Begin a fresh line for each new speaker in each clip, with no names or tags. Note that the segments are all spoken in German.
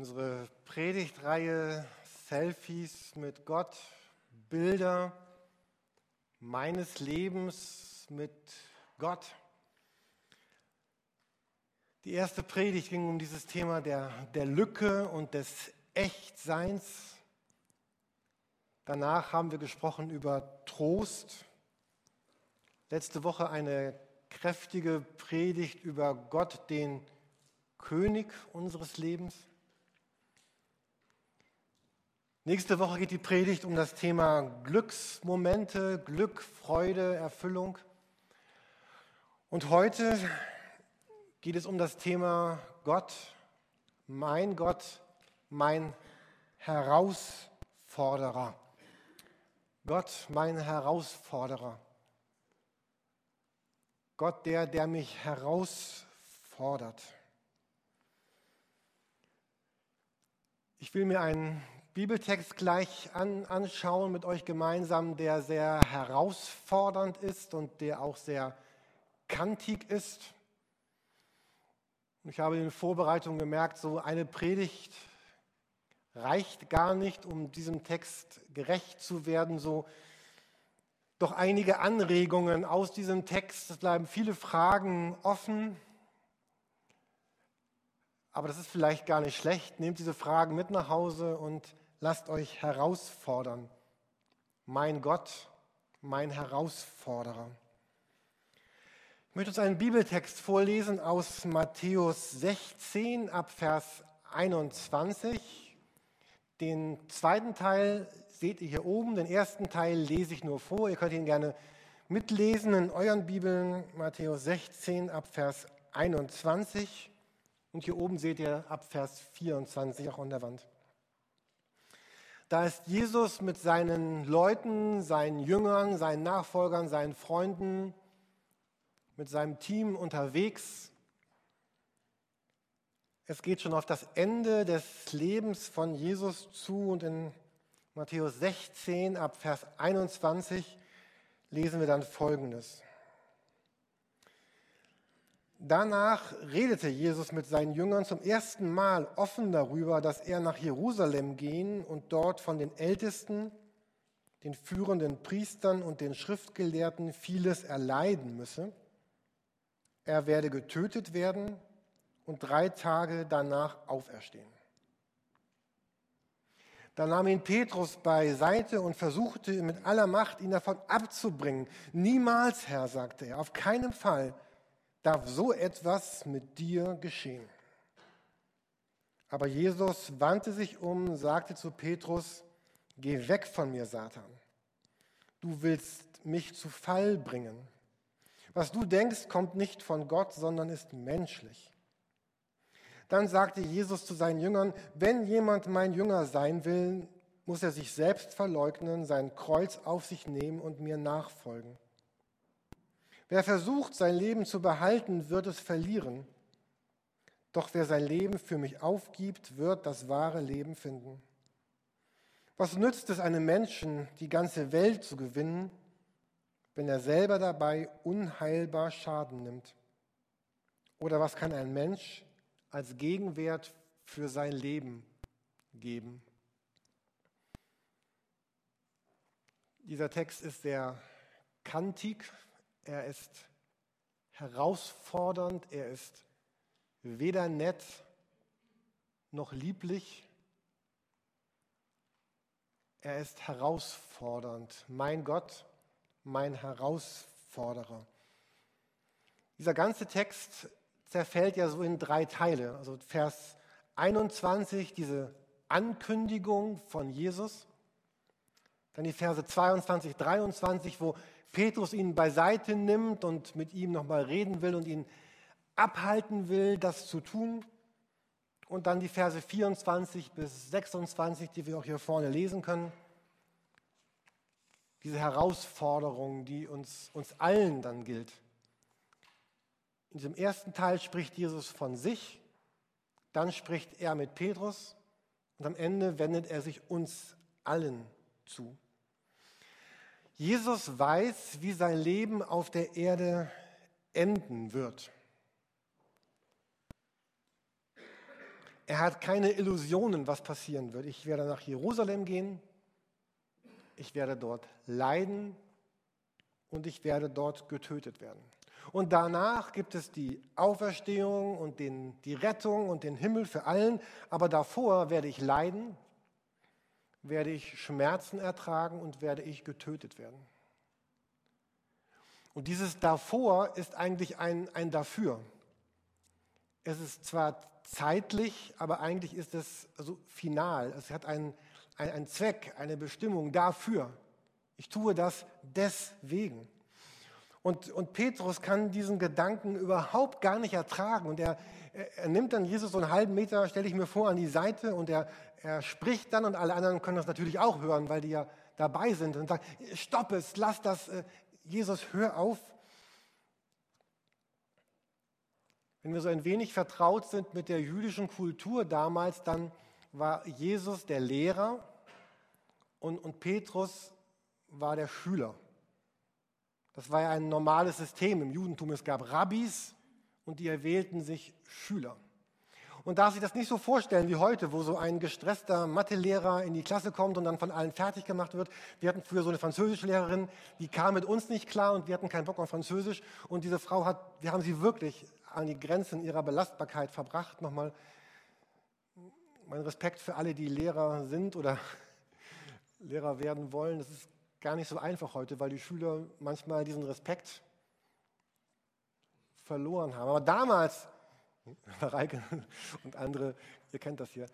Unsere Predigtreihe Selfies mit Gott, Bilder meines Lebens mit Gott. Die erste Predigt ging um dieses Thema der, der Lücke und des Echtseins. Danach haben wir gesprochen über Trost. Letzte Woche eine kräftige Predigt über Gott, den König unseres Lebens. Nächste Woche geht die Predigt um das Thema Glücksmomente, Glück, Freude, Erfüllung. Und heute geht es um das Thema Gott, mein Gott, mein Herausforderer. Gott, mein Herausforderer. Gott, der, der mich herausfordert. Ich will mir einen Bibeltext gleich an, anschauen mit euch gemeinsam, der sehr herausfordernd ist und der auch sehr kantig ist. ich habe in den Vorbereitungen gemerkt, so eine Predigt reicht gar nicht, um diesem Text gerecht zu werden. So doch einige Anregungen aus diesem Text. Es bleiben viele Fragen offen. Aber das ist vielleicht gar nicht schlecht. Nehmt diese Fragen mit nach Hause und lasst euch herausfordern. Mein Gott, mein Herausforderer. Ich möchte uns einen Bibeltext vorlesen aus Matthäus 16 ab Vers 21. Den zweiten Teil seht ihr hier oben, den ersten Teil lese ich nur vor. Ihr könnt ihn gerne mitlesen in euren Bibeln, Matthäus 16 ab Vers 21. Und hier oben seht ihr ab Vers 24 auch an der Wand. Da ist Jesus mit seinen Leuten, seinen Jüngern, seinen Nachfolgern, seinen Freunden, mit seinem Team unterwegs. Es geht schon auf das Ende des Lebens von Jesus zu und in Matthäus 16 ab Vers 21 lesen wir dann Folgendes. Danach redete Jesus mit seinen Jüngern zum ersten Mal offen darüber, dass er nach Jerusalem gehen und dort von den Ältesten, den führenden Priestern und den Schriftgelehrten vieles erleiden müsse. Er werde getötet werden und drei Tage danach auferstehen. Da nahm ihn Petrus beiseite und versuchte mit aller Macht, ihn davon abzubringen. Niemals, Herr, sagte er, auf keinen Fall darf so etwas mit dir geschehen. Aber Jesus wandte sich um sagte zu Petrus, geh weg von mir, Satan. Du willst mich zu Fall bringen. Was du denkst, kommt nicht von Gott, sondern ist menschlich. Dann sagte Jesus zu seinen Jüngern, wenn jemand mein Jünger sein will, muss er sich selbst verleugnen, sein Kreuz auf sich nehmen und mir nachfolgen. Wer versucht, sein Leben zu behalten, wird es verlieren. Doch wer sein Leben für mich aufgibt, wird das wahre Leben finden. Was nützt es einem Menschen, die ganze Welt zu gewinnen, wenn er selber dabei unheilbar Schaden nimmt? Oder was kann ein Mensch als Gegenwert für sein Leben geben? Dieser Text ist sehr kantig, er ist herausfordernd, er ist weder nett noch lieblich. Er ist herausfordernd. Mein Gott, mein Herausforderer. Dieser ganze Text zerfällt ja so in drei Teile. Also Vers 21, diese Ankündigung von Jesus. Dann die Verse 22, 23, wo Petrus ihn beiseite nimmt und mit ihm nochmal reden will und ihn abhalten will, das zu tun. Und dann die Verse 24 bis 26, die wir auch hier vorne lesen können. Diese Herausforderung, die uns, uns allen dann gilt. In diesem ersten Teil spricht Jesus von sich, dann spricht er mit Petrus und am Ende wendet er sich uns allen zu. Jesus weiß, wie sein Leben auf der Erde enden wird. Er hat keine Illusionen, was passieren wird. Ich werde nach Jerusalem gehen, ich werde dort leiden und ich werde dort getötet werden. Und danach gibt es die Auferstehung und den, die Rettung und den Himmel für allen. Aber davor werde ich leiden, werde ich Schmerzen ertragen und werde ich getötet werden. Und dieses davor ist eigentlich ein, ein dafür. Es ist zwar zeitlich, aber eigentlich ist es also final. Es hat einen, einen Zweck, eine Bestimmung dafür. Ich tue das deswegen. Und, und Petrus kann diesen Gedanken überhaupt gar nicht ertragen. Und er, er nimmt dann Jesus so einen halben Meter, stelle ich mir vor, an die Seite und er, er spricht dann und alle anderen können das natürlich auch hören, weil die ja dabei sind und sagen, stopp es, lass das, äh, Jesus, hör auf. Wenn wir so ein wenig vertraut sind mit der jüdischen Kultur damals, dann war Jesus der Lehrer und, und Petrus war der Schüler. Das war ja ein normales System im Judentum. Es gab Rabbis und die erwählten sich Schüler. Und darf sich das nicht so vorstellen wie heute, wo so ein gestresster Mathelehrer in die Klasse kommt und dann von allen fertig gemacht wird. Wir hatten früher so eine Französischlehrerin, die kam mit uns nicht klar und wir hatten keinen Bock auf Französisch. Und diese Frau hat, wir haben sie wirklich an die Grenzen ihrer Belastbarkeit verbracht. Nochmal mein Respekt für alle, die Lehrer sind oder Lehrer werden wollen. Das ist gar nicht so einfach heute, weil die Schüler manchmal diesen Respekt verloren haben. Aber damals, Reike und andere, ihr kennt das hier,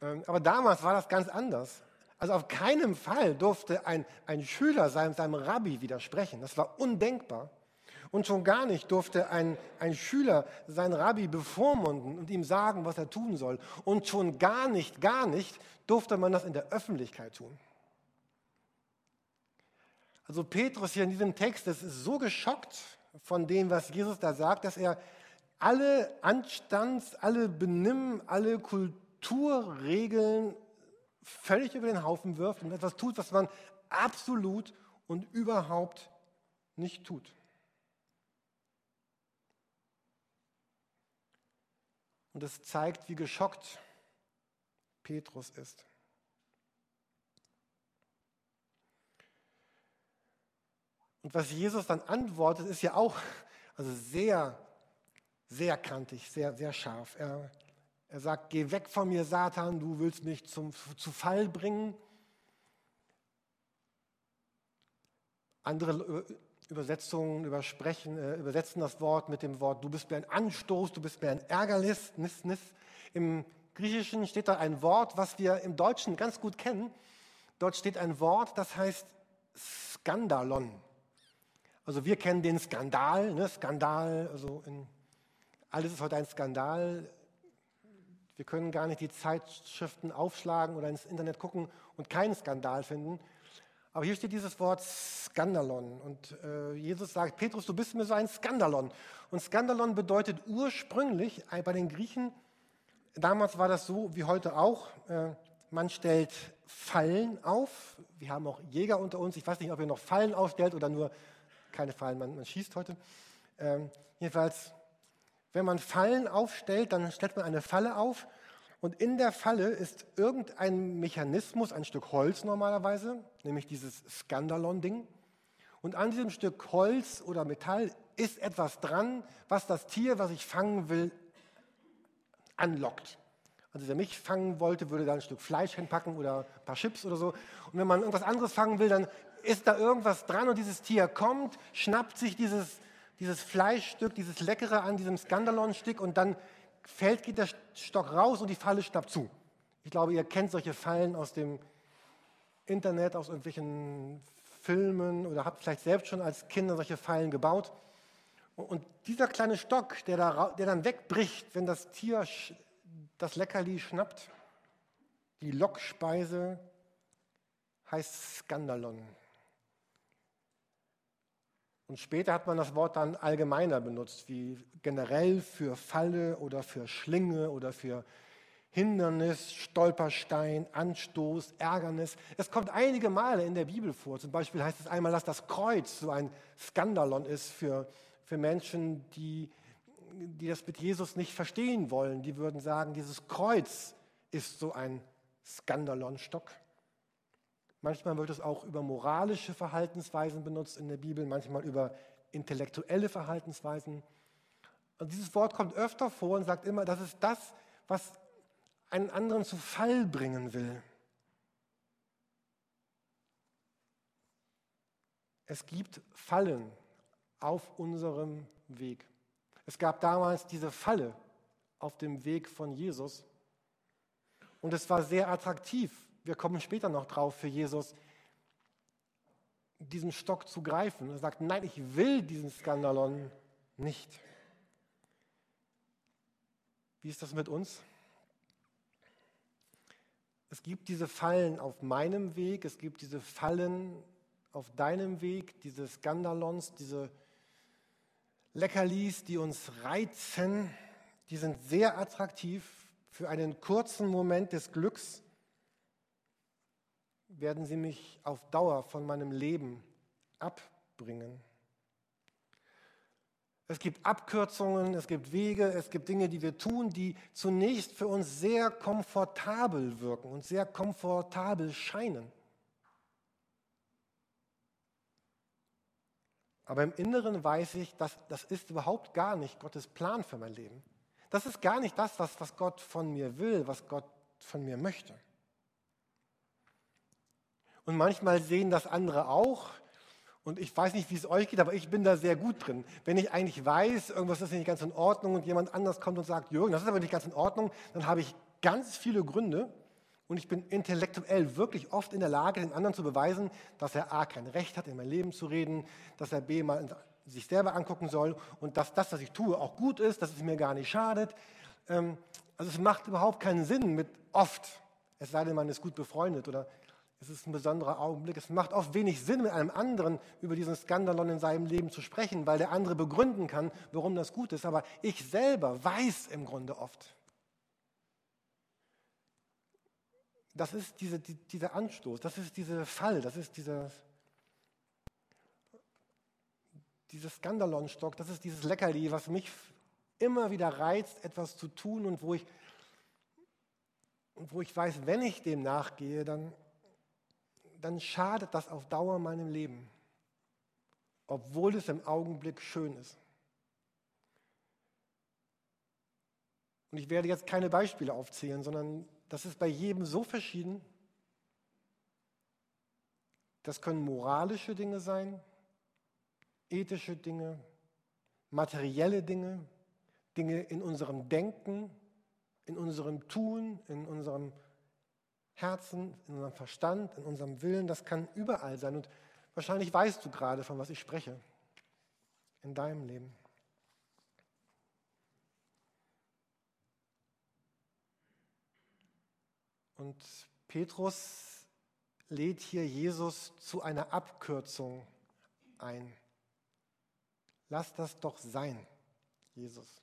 ähm, aber damals war das ganz anders. Also auf keinen Fall durfte ein, ein Schüler seinem, seinem Rabbi widersprechen. Das war undenkbar. Und schon gar nicht durfte ein, ein Schüler seinen Rabbi bevormunden und ihm sagen, was er tun soll. Und schon gar nicht, gar nicht durfte man das in der Öffentlichkeit tun. Also Petrus hier in diesem Text, das ist so geschockt von dem, was Jesus da sagt, dass er alle Anstands-, alle Benimm-, alle Kulturregeln völlig über den Haufen wirft und etwas tut, was man absolut und überhaupt nicht tut. Und es zeigt, wie geschockt Petrus ist. Und was Jesus dann antwortet, ist ja auch also sehr, sehr kantig, sehr, sehr scharf. Er, er sagt, geh weg von mir, Satan, du willst mich zum, zu Fall bringen. Andere Übersetzungen übersprechen, äh, übersetzen das Wort mit dem Wort, du bist mir ein Anstoß, du bist mir ein Ärgernis. Nis, nis. Im Griechischen steht da ein Wort, was wir im Deutschen ganz gut kennen. Dort steht ein Wort, das heißt Skandalon. Also wir kennen den Skandal, ne? Skandal, also in, alles ist heute ein Skandal. Wir können gar nicht die Zeitschriften aufschlagen oder ins Internet gucken und keinen Skandal finden. Aber hier steht dieses Wort Skandalon. Und äh, Jesus sagt, Petrus, du bist mir so ein Skandalon. Und Skandalon bedeutet ursprünglich äh, bei den Griechen, damals war das so wie heute auch, äh, man stellt Fallen auf. Wir haben auch Jäger unter uns. Ich weiß nicht, ob ihr noch Fallen aufstellt oder nur keine Fallen, man, man schießt heute. Ähm, jedenfalls, wenn man Fallen aufstellt, dann stellt man eine Falle auf und in der Falle ist irgendein Mechanismus, ein Stück Holz normalerweise, nämlich dieses Skandalon-Ding. Und an diesem Stück Holz oder Metall ist etwas dran, was das Tier, was ich fangen will, anlockt. Also wer mich fangen wollte, würde da ein Stück Fleisch hinpacken oder ein paar Chips oder so. Und wenn man irgendwas anderes fangen will, dann ist da irgendwas dran und dieses Tier kommt, schnappt sich dieses, dieses Fleischstück, dieses Leckere an diesem Skandalonstück und dann fällt, geht der Stock raus und die Falle schnappt zu. Ich glaube, ihr kennt solche Fallen aus dem Internet, aus irgendwelchen Filmen oder habt vielleicht selbst schon als Kinder solche Fallen gebaut. Und dieser kleine Stock, der, da, der dann wegbricht, wenn das Tier das Leckerli schnappt, die Lockspeise heißt Skandalon. Und später hat man das Wort dann allgemeiner benutzt, wie generell für Falle oder für Schlinge oder für Hindernis, Stolperstein, Anstoß, Ärgernis. Es kommt einige Male in der Bibel vor. Zum Beispiel heißt es einmal, dass das Kreuz so ein Skandalon ist für, für Menschen, die die das mit Jesus nicht verstehen wollen, die würden sagen, dieses Kreuz ist so ein Skandalonstock. Manchmal wird es auch über moralische Verhaltensweisen benutzt in der Bibel, manchmal über intellektuelle Verhaltensweisen. Und dieses Wort kommt öfter vor und sagt immer, das ist das, was einen anderen zu Fall bringen will. Es gibt Fallen auf unserem Weg. Es gab damals diese Falle auf dem Weg von Jesus. Und es war sehr attraktiv, wir kommen später noch drauf, für Jesus, diesen Stock zu greifen. Er sagt, nein, ich will diesen Skandalon nicht. Wie ist das mit uns? Es gibt diese Fallen auf meinem Weg, es gibt diese Fallen auf deinem Weg, diese Skandalons, diese Leckerlis, die uns reizen, die sind sehr attraktiv. Für einen kurzen Moment des Glücks werden sie mich auf Dauer von meinem Leben abbringen. Es gibt Abkürzungen, es gibt Wege, es gibt Dinge, die wir tun, die zunächst für uns sehr komfortabel wirken und sehr komfortabel scheinen. Aber im Inneren weiß ich, dass das ist überhaupt gar nicht Gottes Plan für mein Leben. Das ist gar nicht das, was, was Gott von mir will, was Gott von mir möchte. Und manchmal sehen das andere auch. Und ich weiß nicht, wie es euch geht, aber ich bin da sehr gut drin. Wenn ich eigentlich weiß, irgendwas ist nicht ganz in Ordnung und jemand anders kommt und sagt, Jürgen, das ist aber nicht ganz in Ordnung, dann habe ich ganz viele Gründe, und ich bin intellektuell wirklich oft in der Lage, den anderen zu beweisen, dass er A, kein Recht hat, in mein Leben zu reden, dass er B, mal sich selber angucken soll und dass das, was ich tue, auch gut ist, dass es mir gar nicht schadet. Ähm, also es macht überhaupt keinen Sinn mit oft, es sei denn, man ist gut befreundet oder es ist ein besonderer Augenblick. Es macht oft wenig Sinn, mit einem anderen über diesen Skandalon in seinem Leben zu sprechen, weil der andere begründen kann, warum das gut ist. Aber ich selber weiß im Grunde oft, das ist diese, die, dieser Anstoß, das ist dieser Fall, das ist dieser, dieses Skandalonstock, das ist dieses Leckerli, was mich immer wieder reizt, etwas zu tun und wo ich, wo ich weiß, wenn ich dem nachgehe, dann, dann schadet das auf Dauer meinem Leben, obwohl es im Augenblick schön ist. Und ich werde jetzt keine Beispiele aufzählen, sondern das ist bei jedem so verschieden. Das können moralische Dinge sein, ethische Dinge, materielle Dinge, Dinge in unserem Denken, in unserem Tun, in unserem Herzen, in unserem Verstand, in unserem Willen. Das kann überall sein. Und wahrscheinlich weißt du gerade, von was ich spreche, in deinem Leben. Und Petrus lädt hier Jesus zu einer Abkürzung ein. Lass das doch sein, Jesus.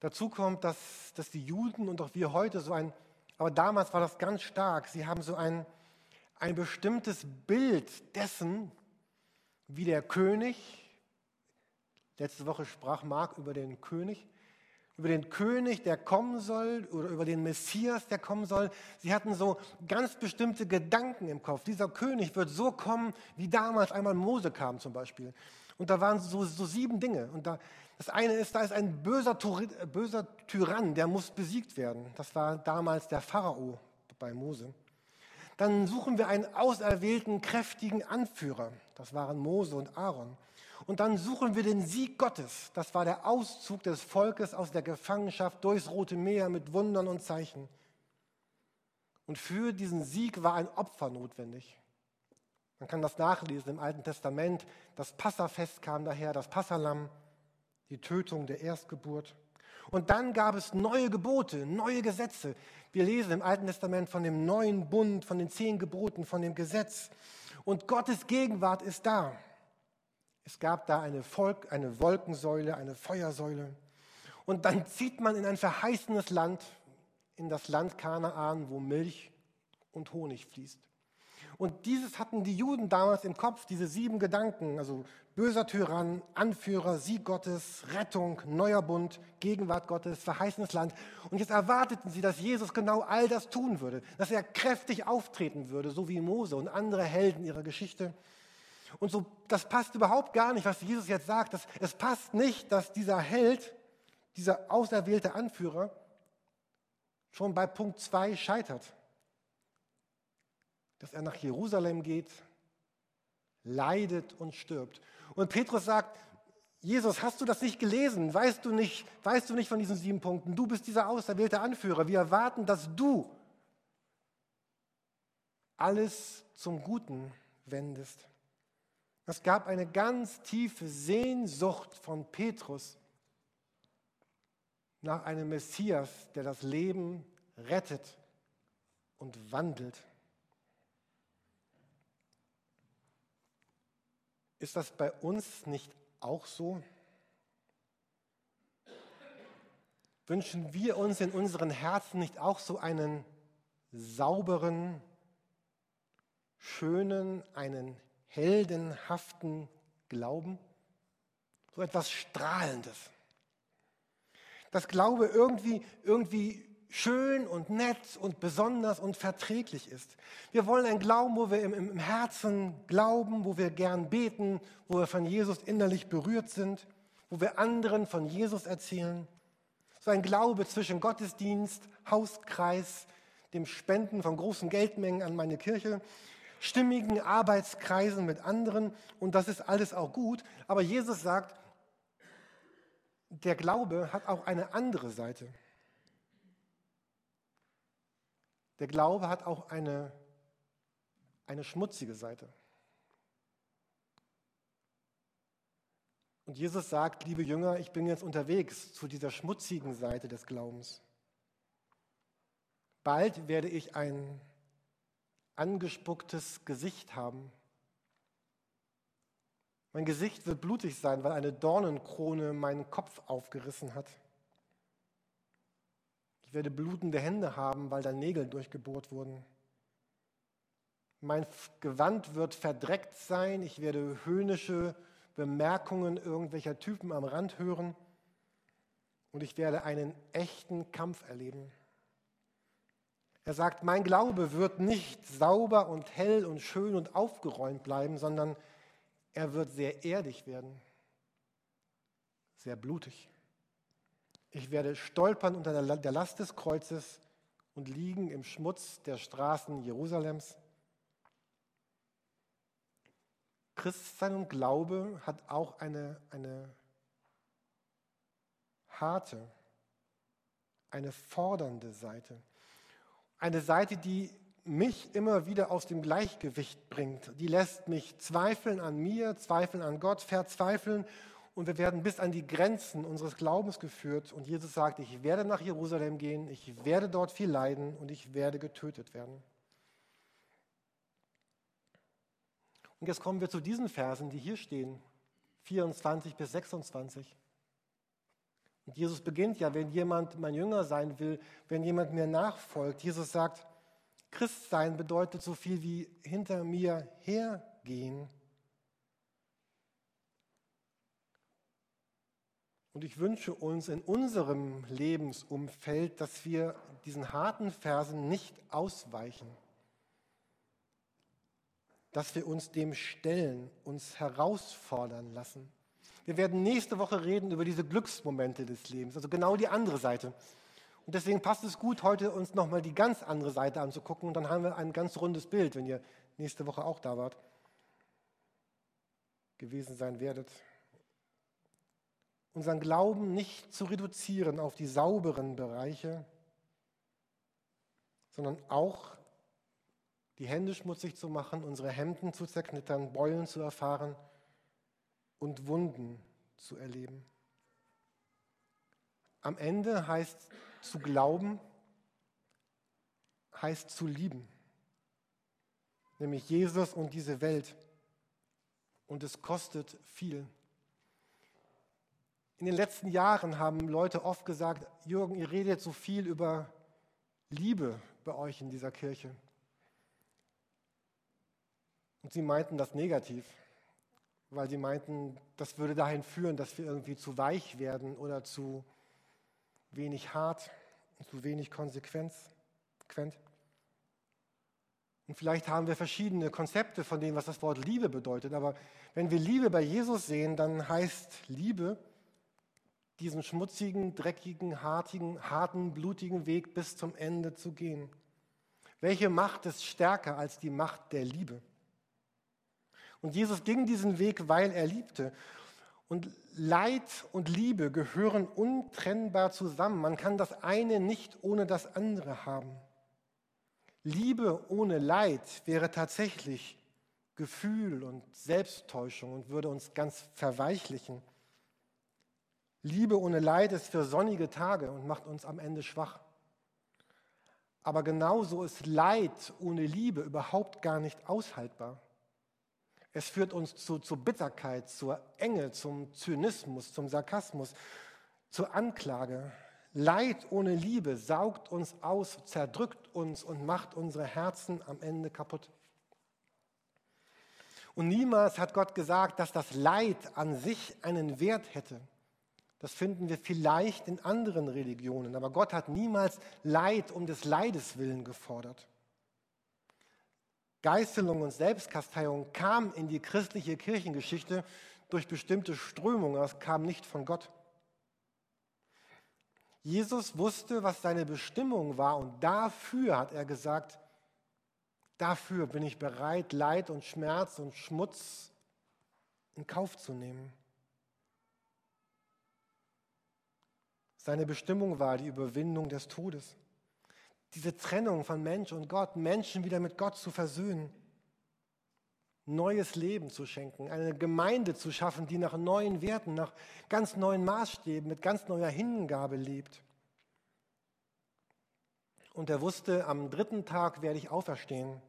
Dazu kommt, dass, dass die Juden und auch wir heute so ein, aber damals war das ganz stark, sie haben so ein, ein bestimmtes Bild dessen, wie der König, letzte Woche sprach Mark über den König, über den König, der kommen soll, oder über den Messias, der kommen soll. Sie hatten so ganz bestimmte Gedanken im Kopf. Dieser König wird so kommen, wie damals einmal Mose kam zum Beispiel. Und da waren so, so sieben Dinge. Und da, das eine ist, da ist ein böser, böser Tyrann, der muss besiegt werden. Das war damals der Pharao bei Mose. Dann suchen wir einen auserwählten, kräftigen Anführer. Das waren Mose und Aaron. Und dann suchen wir den Sieg Gottes. Das war der Auszug des Volkes aus der Gefangenschaft durchs Rote Meer mit Wundern und Zeichen. Und für diesen Sieg war ein Opfer notwendig. Man kann das nachlesen im Alten Testament. Das Passafest kam daher, das Passalam, die Tötung der Erstgeburt. Und dann gab es neue Gebote, neue Gesetze. Wir lesen im Alten Testament von dem neuen Bund, von den zehn Geboten, von dem Gesetz. Und Gottes Gegenwart ist da. Es gab da eine, Volk, eine Wolkensäule, eine Feuersäule. Und dann zieht man in ein verheißenes Land, in das Land Kanaan, wo Milch und Honig fließt. Und dieses hatten die Juden damals im Kopf, diese sieben Gedanken, also böser Tyrann, Anführer, Sieg Gottes, Rettung, neuer Bund, Gegenwart Gottes, verheißenes Land. Und jetzt erwarteten sie, dass Jesus genau all das tun würde, dass er kräftig auftreten würde, so wie Mose und andere Helden ihrer Geschichte. Und so, das passt überhaupt gar nicht, was Jesus jetzt sagt. Das, es passt nicht, dass dieser Held, dieser auserwählte Anführer, schon bei Punkt 2 scheitert dass er nach Jerusalem geht, leidet und stirbt. Und Petrus sagt, Jesus, hast du das nicht gelesen? Weißt du nicht, weißt du nicht von diesen sieben Punkten? Du bist dieser auserwählte Anführer. Wir erwarten, dass du alles zum Guten wendest. Es gab eine ganz tiefe Sehnsucht von Petrus nach einem Messias, der das Leben rettet und wandelt. Ist das bei uns nicht auch so? Wünschen wir uns in unseren Herzen nicht auch so einen sauberen, schönen, einen heldenhaften Glauben? So etwas Strahlendes. Das Glaube irgendwie, irgendwie schön und nett und besonders und verträglich ist. Wir wollen einen Glauben, wo wir im, im, Herzen glauben, wo wir gern beten, wo wir von Jesus innerlich berührt sind, wo wir anderen von Jesus erzählen. So ein Glaube zwischen Gottesdienst, Hauskreis, dem Spenden von großen Geldmengen an meine Kirche, stimmigen Arbeitskreisen mit anderen und das ist alles auch gut. Aber Jesus sagt, der Glaube hat auch eine andere Seite. Der Glaube hat auch eine, eine schmutzige Seite. Und Jesus sagt, liebe Jünger, ich bin jetzt unterwegs zu dieser schmutzigen Seite des Glaubens. Bald werde ich ein angespucktes Gesicht haben. Mein Gesicht wird blutig sein, weil eine Dornenkrone meinen Kopf aufgerissen hat. Ich werde blutende Hände haben, weil da Nägel durchgebohrt wurden. Mein Gewand wird verdreckt sein. Ich werde höhnische Bemerkungen irgendwelcher Typen am Rand hören. Und ich werde einen echten Kampf erleben. Er sagt, mein Glaube wird nicht sauber und hell und schön und aufgeräumt bleiben, sondern er wird sehr erdig werden, sehr blutig. Ich werde stolpern unter der Last des Kreuzes und liegen im Schmutz der Straßen Jerusalems. Christsein und Glaube hat auch eine, eine harte, eine fordernde Seite. Eine Seite, die mich immer wieder aus dem Gleichgewicht bringt. Die lässt mich zweifeln an mir, zweifeln an Gott, verzweifeln und wir werden bis an die Grenzen unseres Glaubens geführt. Und Jesus sagt, ich werde nach Jerusalem gehen, ich werde dort viel leiden und ich werde getötet werden. Und jetzt kommen wir zu diesen Versen, die hier stehen, 24 bis 26. Und Jesus beginnt ja, wenn jemand mein Jünger sein will, wenn jemand mir nachfolgt. Jesus sagt, Christsein bedeutet so viel wie hinter mir hergehen. Und ich wünsche uns in unserem Lebensumfeld, dass wir diesen harten Versen nicht ausweichen, dass wir uns dem stellen, uns herausfordern lassen. Wir werden nächste Woche reden über diese Glücksmomente des Lebens, also genau die andere Seite. Und deswegen passt es gut, heute uns nochmal die ganz andere Seite anzugucken und dann haben wir ein ganz rundes Bild, wenn ihr nächste Woche auch da wart, gewesen sein werdet unseren Glauben nicht zu reduzieren auf die sauberen Bereiche, sondern auch die Hände schmutzig zu machen, unsere Hemden zu zerknittern, Beulen zu erfahren und Wunden zu erleben. Am Ende heißt zu glauben, heißt zu lieben, nämlich Jesus und diese Welt. Und es kostet viel. In den letzten Jahren haben Leute oft gesagt, Jürgen, ihr redet so viel über Liebe bei euch in dieser Kirche. Und sie meinten das negativ, weil sie meinten, das würde dahin führen, dass wir irgendwie zu weich werden oder zu wenig hart, zu wenig konsequent. Und vielleicht haben wir verschiedene Konzepte von dem, was das Wort Liebe bedeutet. Aber wenn wir Liebe bei Jesus sehen, dann heißt Liebe, diesen schmutzigen, dreckigen, hartigen, harten, blutigen Weg bis zum Ende zu gehen. Welche Macht ist stärker als die Macht der Liebe? Und Jesus ging diesen Weg, weil er liebte. Und Leid und Liebe gehören untrennbar zusammen. Man kann das eine nicht ohne das andere haben. Liebe ohne Leid wäre tatsächlich Gefühl und Selbsttäuschung und würde uns ganz verweichlichen. Liebe ohne Leid ist für sonnige Tage und macht uns am Ende schwach. Aber genauso ist Leid ohne Liebe überhaupt gar nicht aushaltbar. Es führt uns zu, zur Bitterkeit, zur Enge, zum Zynismus, zum Sarkasmus, zur Anklage. Leid ohne Liebe saugt uns aus, zerdrückt uns und macht unsere Herzen am Ende kaputt. Und niemals hat Gott gesagt, dass das Leid an sich einen Wert hätte. Das finden wir vielleicht in anderen Religionen, aber Gott hat niemals Leid um des Leides willen gefordert. Geißelung und Selbstkasteiung kam in die christliche Kirchengeschichte durch bestimmte Strömungen, das kam nicht von Gott. Jesus wusste, was seine Bestimmung war und dafür hat er gesagt, dafür bin ich bereit, Leid und Schmerz und Schmutz in Kauf zu nehmen. Seine Bestimmung war die Überwindung des Todes diese Trennung von Mensch und Gott, Menschen wieder mit Gott zu versöhnen, neues Leben zu schenken, eine Gemeinde zu schaffen, die nach neuen Werten, nach ganz neuen Maßstäben, mit ganz neuer Hingabe lebt. Und er wusste, am dritten Tag werde ich auferstehen.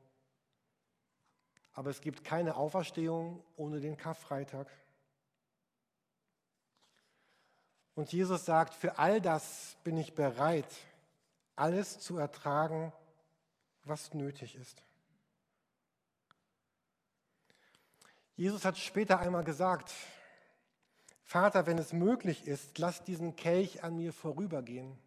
Aber es gibt keine Auferstehung ohne den Karfreitag. Und Jesus sagt, für all das bin ich bereit, alles zu ertragen, was nötig ist. Jesus hat später einmal gesagt, Vater, wenn es möglich ist, lass diesen Kelch an mir vorübergehen.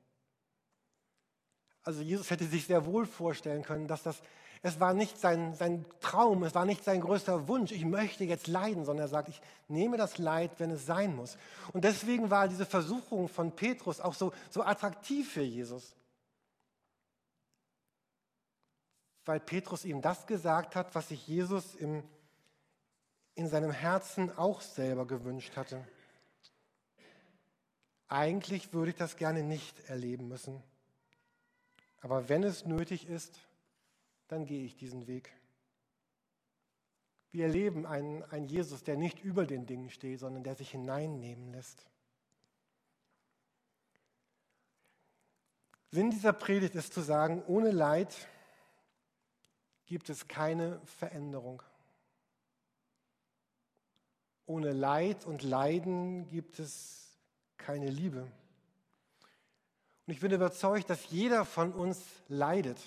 Also Jesus hätte sich sehr wohl vorstellen können, dass das, es war nicht sein, sein Traum, es war nicht sein größter Wunsch, ich möchte jetzt leiden, sondern er sagt, ich nehme das Leid, wenn es sein muss. Und deswegen war diese Versuchung von Petrus auch so, so attraktiv für Jesus. Weil Petrus ihm das gesagt hat, was sich Jesus im, in seinem Herzen auch selber gewünscht hatte. Eigentlich würde ich das gerne nicht erleben müssen. Aber wenn es nötig ist, dann gehe ich diesen Weg. Wir erleben einen, einen Jesus, der nicht über den Dingen steht, sondern der sich hineinnehmen lässt. Sinn dieser Predigt ist zu sagen, ohne Leid gibt es keine Veränderung. Ohne Leid und Leiden gibt es keine Liebe. Und ich bin überzeugt, dass jeder von uns leidet.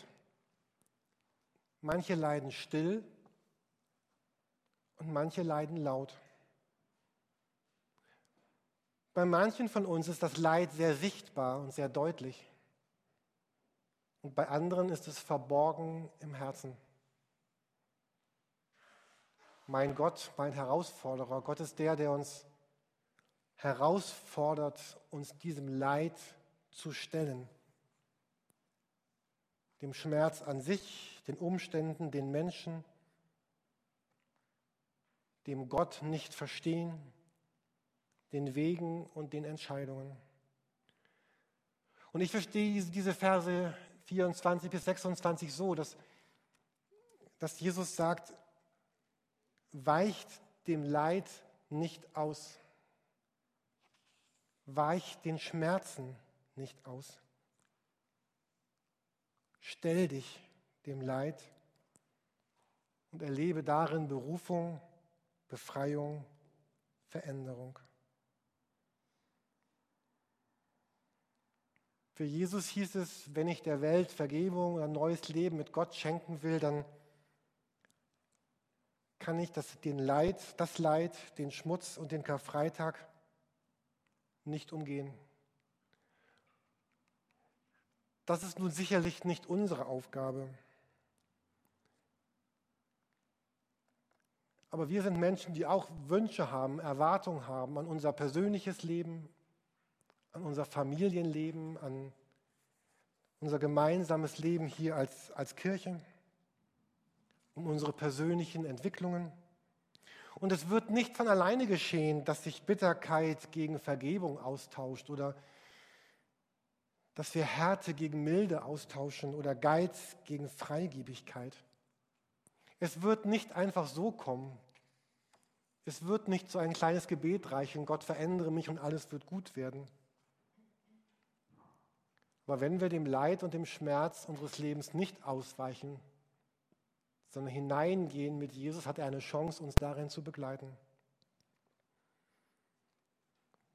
Manche leiden still und manche leiden laut. Bei manchen von uns ist das Leid sehr sichtbar und sehr deutlich. Und bei anderen ist es verborgen im Herzen mein Gott, mein Herausforderer. Gott ist der, der uns herausfordert, uns diesem Leid zu stellen. Dem Schmerz an sich, den Umständen, den Menschen, dem Gott nicht verstehen, den Wegen und den Entscheidungen. Und ich verstehe diese Verse 24 bis 26 so, dass, dass Jesus sagt, weicht dem Leid nicht aus, weicht den Schmerzen nicht aus. Stell dich dem Leid und erlebe darin Berufung, Befreiung, Veränderung. Für Jesus hieß es, wenn ich der Welt Vergebung oder neues Leben mit Gott schenken will, dann kann ich das, den Leid, das Leid, den Schmutz und den Karfreitag nicht umgehen. Das ist nun sicherlich nicht unsere Aufgabe. Aber wir sind Menschen, die auch Wünsche haben, Erwartungen haben an unser persönliches Leben, an unser Familienleben, an unser gemeinsames Leben hier als, als Kirche, um unsere persönlichen Entwicklungen. Und es wird nicht von alleine geschehen, dass sich Bitterkeit gegen Vergebung austauscht oder dass wir Härte gegen Milde austauschen oder Geiz gegen Freigebigkeit. Es wird nicht einfach so kommen. Es wird nicht so ein kleines Gebet reichen, Gott verändere mich und alles wird gut werden. Aber wenn wir dem Leid und dem Schmerz unseres Lebens nicht ausweichen, sondern hineingehen mit Jesus, hat er eine Chance, uns darin zu begleiten.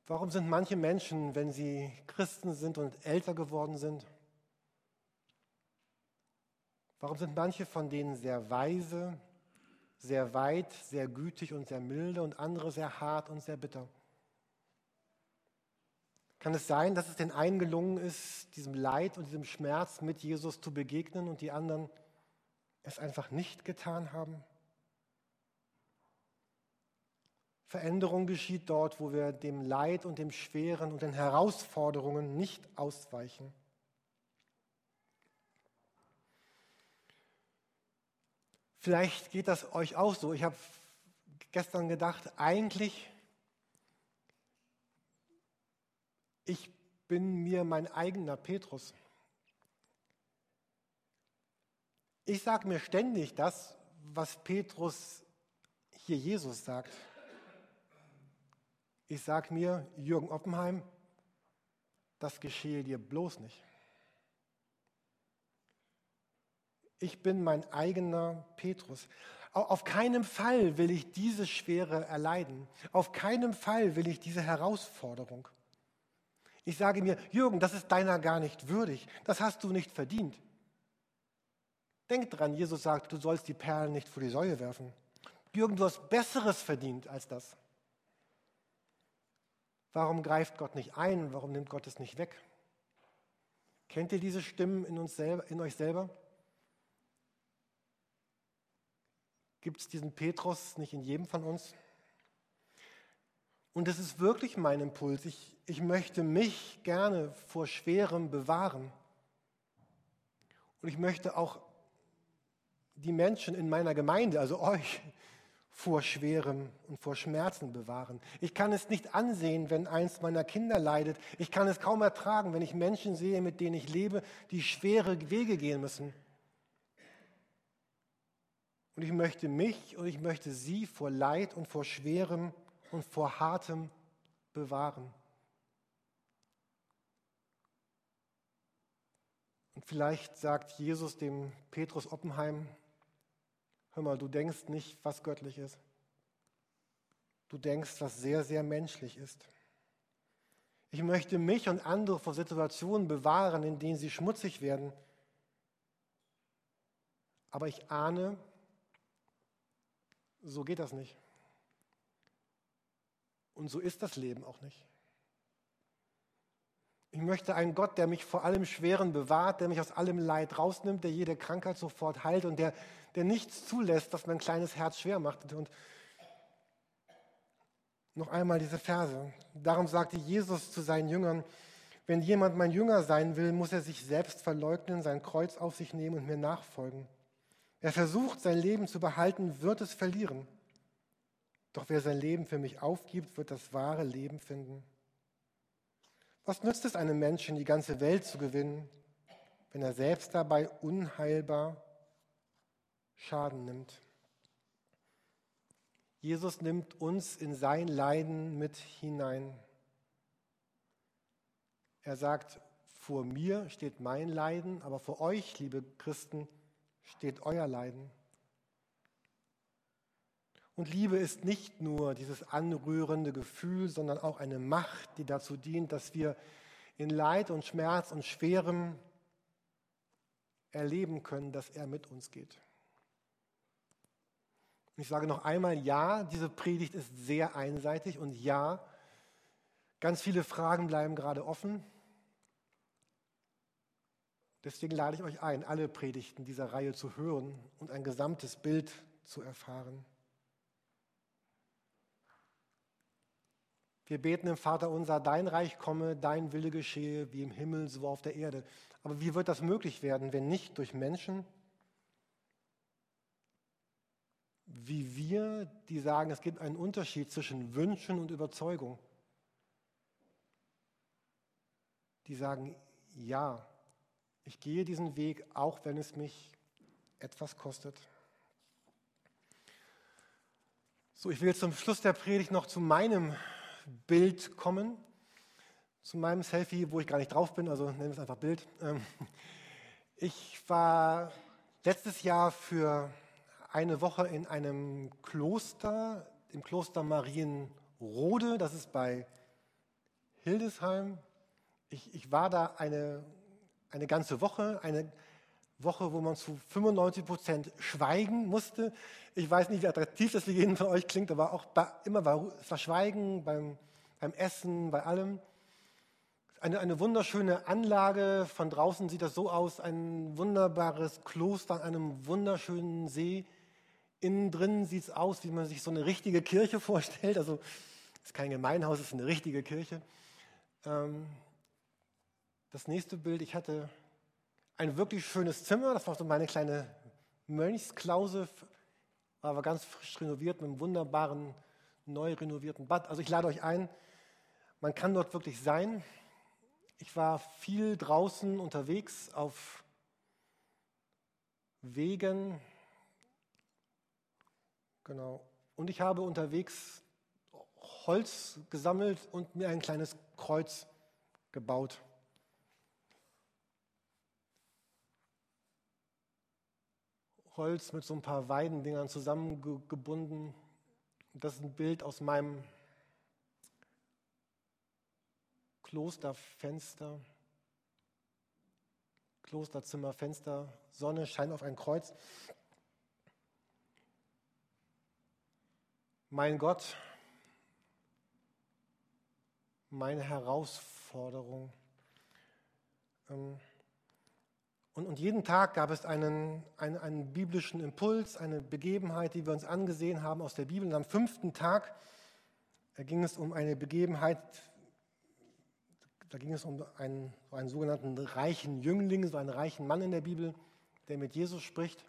Warum sind manche Menschen, wenn sie Christen sind und älter geworden sind, warum sind manche von denen sehr weise, sehr weit, sehr gütig und sehr milde und andere sehr hart und sehr bitter? Kann es sein, dass es den einen gelungen ist, diesem Leid und diesem Schmerz mit Jesus zu begegnen und die anderen es einfach nicht getan haben? Veränderung geschieht dort, wo wir dem Leid und dem Schweren und den Herausforderungen nicht ausweichen. Vielleicht geht das euch auch so. Ich habe gestern gedacht, eigentlich ich bin mir mein eigener Petrus. Ich sage mir ständig das, was Petrus hier Jesus sagt. Ich sage mir, Jürgen Oppenheim, das geschehe dir bloß nicht. Ich bin mein eigener Petrus. Auf keinen Fall will ich diese Schwere erleiden. Auf keinen Fall will ich diese Herausforderung. Ich sage mir, Jürgen, das ist deiner gar nicht würdig. Das hast du nicht verdient. Denk dran, Jesus sagt, du sollst die Perlen nicht vor die Säue werfen. Jürgen, du hast Besseres verdient als das. Warum greift Gott nicht ein? Warum nimmt Gott es nicht weg? Kennt ihr diese Stimmen in, uns selber, in euch selber? Gibt es diesen Petrus nicht in jedem von uns? Und das ist wirklich mein Impuls. Ich, ich möchte mich gerne vor Schwerem bewahren. Und ich möchte auch die Menschen in meiner Gemeinde, also euch, vor Schwerem und vor Schmerzen bewahren. Ich kann es nicht ansehen, wenn eins meiner Kinder leidet. Ich kann es kaum ertragen, wenn ich Menschen sehe, mit denen ich lebe, die schwere Wege gehen müssen. Und ich möchte mich und ich möchte sie vor Leid und vor Schwerem und vor Hartem bewahren. Und vielleicht sagt Jesus dem Petrus Oppenheim, hör mal, du denkst nicht, was göttlich ist. Du denkst, was sehr, sehr menschlich ist. Ich möchte mich und andere vor Situationen bewahren, in denen sie schmutzig werden. Aber ich ahne, so geht das nicht. Und so ist das Leben auch nicht. Ich möchte einen Gott, der mich vor allem Schweren bewahrt, der mich aus allem Leid rausnimmt, der jede Krankheit sofort heilt und der, der nichts zulässt, was mein kleines Herz schwer macht. Und noch einmal diese Verse. Darum sagte Jesus zu seinen Jüngern, wenn jemand mein Jünger sein will, muss er sich selbst verleugnen, sein Kreuz auf sich nehmen und mir nachfolgen. Wer versucht, sein Leben zu behalten, wird es verlieren. Doch wer sein Leben für mich aufgibt, wird das wahre Leben finden. Was nützt es einem Menschen, die ganze Welt zu gewinnen, wenn er selbst dabei unheilbar Schaden nimmt? Jesus nimmt uns in sein Leiden mit hinein. Er sagt, vor mir steht mein Leiden, aber vor euch, liebe Christen, steht euer Leiden. Und Liebe ist nicht nur dieses anrührende Gefühl, sondern auch eine Macht, die dazu dient, dass wir in Leid und Schmerz und Schwerem erleben können, dass er mit uns geht. Ich sage noch einmal, ja, diese Predigt ist sehr einseitig und ja, ganz viele Fragen bleiben gerade offen. Deswegen lade ich euch ein, alle Predigten dieser Reihe zu hören und ein gesamtes Bild zu erfahren. Wir beten im Vater unser, dein Reich komme, dein Wille geschehe, wie im Himmel, so auf der Erde. Aber wie wird das möglich werden, wenn nicht durch Menschen, wie wir, die sagen, es gibt einen Unterschied zwischen Wünschen und Überzeugung. Die sagen, ja, ich gehe diesen Weg, auch wenn es mich etwas kostet. So, ich will jetzt zum Schluss der Predigt noch zu meinem Bild kommen, zu meinem Selfie, wo ich gar nicht drauf bin, also nennen wir es einfach Bild. Ähm, ich war letztes Jahr für eine Woche in einem Kloster, im Kloster Marienrode, das ist bei Hildesheim. Ich, ich war da eine eine ganze Woche, eine Woche, wo man zu 95 Prozent schweigen musste. Ich weiß nicht, wie attraktiv das für jeden von euch klingt, aber auch bei, immer war, es war Schweigen beim, beim Essen, bei allem. Eine, eine wunderschöne Anlage, von draußen sieht das so aus, ein wunderbares Kloster an einem wunderschönen See. Innen drin sieht es aus, wie man sich so eine richtige Kirche vorstellt. Also es ist kein Gemeinhaus, es ist eine richtige Kirche. Ähm, das nächste Bild, ich hatte ein wirklich schönes Zimmer, das war so meine kleine Mönchsklause, war aber ganz frisch renoviert mit einem wunderbaren, neu renovierten Bad. Also ich lade euch ein, man kann dort wirklich sein. Ich war viel draußen unterwegs auf Wegen. Genau. Und ich habe unterwegs Holz gesammelt und mir ein kleines Kreuz gebaut. Holz mit so ein paar Weidendingern zusammengebunden. Das ist ein Bild aus meinem Klosterfenster. Klosterzimmerfenster. Sonne scheint auf ein Kreuz. Mein Gott, meine Herausforderung. Ähm, und, und jeden Tag gab es einen, einen, einen, biblischen Impuls, eine Begebenheit, die wir uns angesehen haben aus der Bibel. Und am fünften Tag ging es um eine Begebenheit, da ging es um einen, einen sogenannten reichen Jüngling, so einen reichen Mann in der Bibel, der mit Jesus spricht.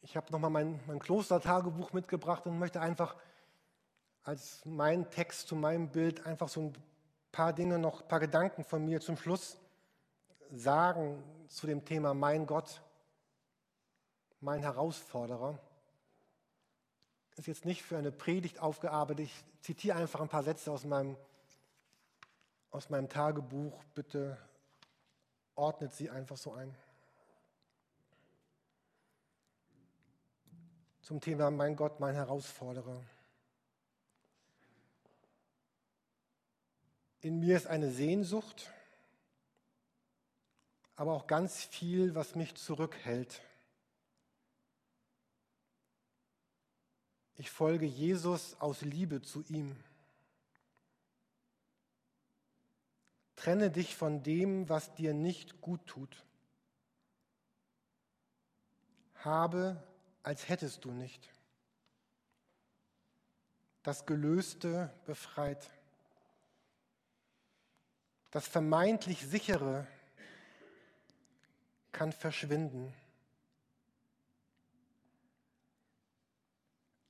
Ich habe nochmal mein, mein Klostertagebuch mitgebracht und möchte einfach als mein Text zu meinem Bild einfach so ein paar Dinge noch, ein paar Gedanken von mir zum Schluss sagen zu dem Thema Mein Gott, mein Herausforderer. Ist jetzt nicht für eine Predigt aufgearbeitet. Ich zitiere einfach ein paar Sätze aus meinem, aus meinem Tagebuch. Bitte ordnet sie einfach so ein. Zum Thema Mein Gott, mein Herausforderer. In mir ist eine Sehnsucht aber auch ganz viel, was mich zurückhält. Ich folge Jesus aus Liebe zu ihm. Trenne dich von dem, was dir nicht gut tut. Habe, als hättest du nicht. Das Gelöste befreit. Das vermeintlich sichere kann verschwinden.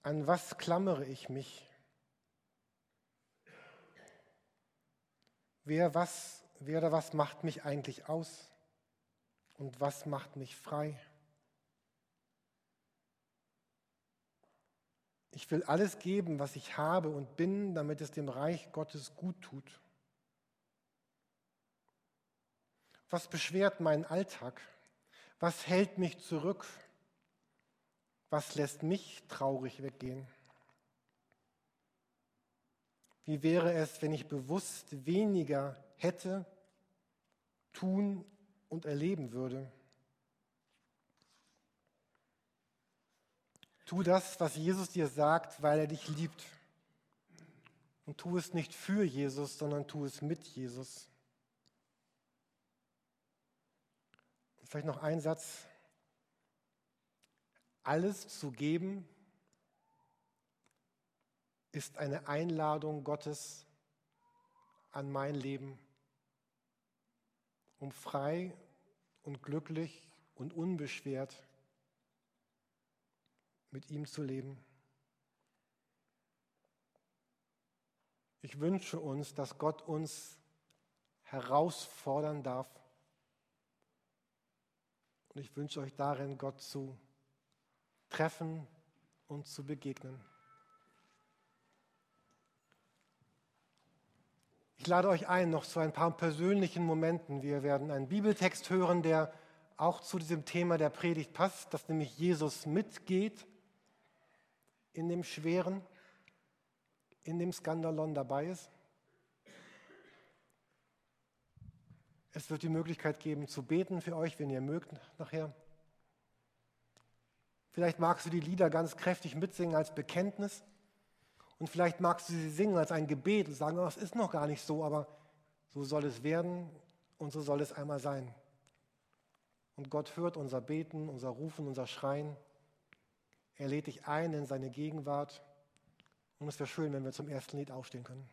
An was klammere ich mich? Wer, was, wer oder was macht mich eigentlich aus? Und was macht mich frei? Ich will alles geben, was ich habe und bin, damit es dem Reich Gottes gut tut. Was beschwert meinen Alltag? Was hält mich zurück? Was lässt mich traurig weggehen? Wie wäre es, wenn ich bewusst weniger hätte, tun und erleben würde? Tu das, was Jesus dir sagt, weil er dich liebt. Und tu es nicht für Jesus, sondern tu es mit Jesus. Vielleicht noch ein Satz. Alles zu geben ist eine Einladung Gottes an mein Leben, um frei und glücklich und unbeschwert mit ihm zu leben. Ich wünsche uns, dass Gott uns herausfordern darf. Und ich wünsche euch darin, Gott zu treffen und zu begegnen. Ich lade euch ein, noch zu ein paar persönlichen Momenten. Wir werden einen Bibeltext hören, der auch zu diesem Thema der Predigt passt, dass nämlich Jesus mitgeht in dem Schweren, in dem Skandalon dabei ist. Es wird die Möglichkeit geben, zu beten für euch, wenn ihr mögt nachher. Vielleicht magst du die Lieder ganz kräftig mitsingen als Bekenntnis. Und vielleicht magst du sie singen als ein Gebet und sagen, oh, es ist noch gar nicht so, aber so soll es werden und so soll es einmal sein. Und Gott hört unser Beten, unser Rufen, unser Schreien. Er lädt dich ein in seine Gegenwart. Und es wäre schön, wenn wir zum ersten Lied aufstehen können.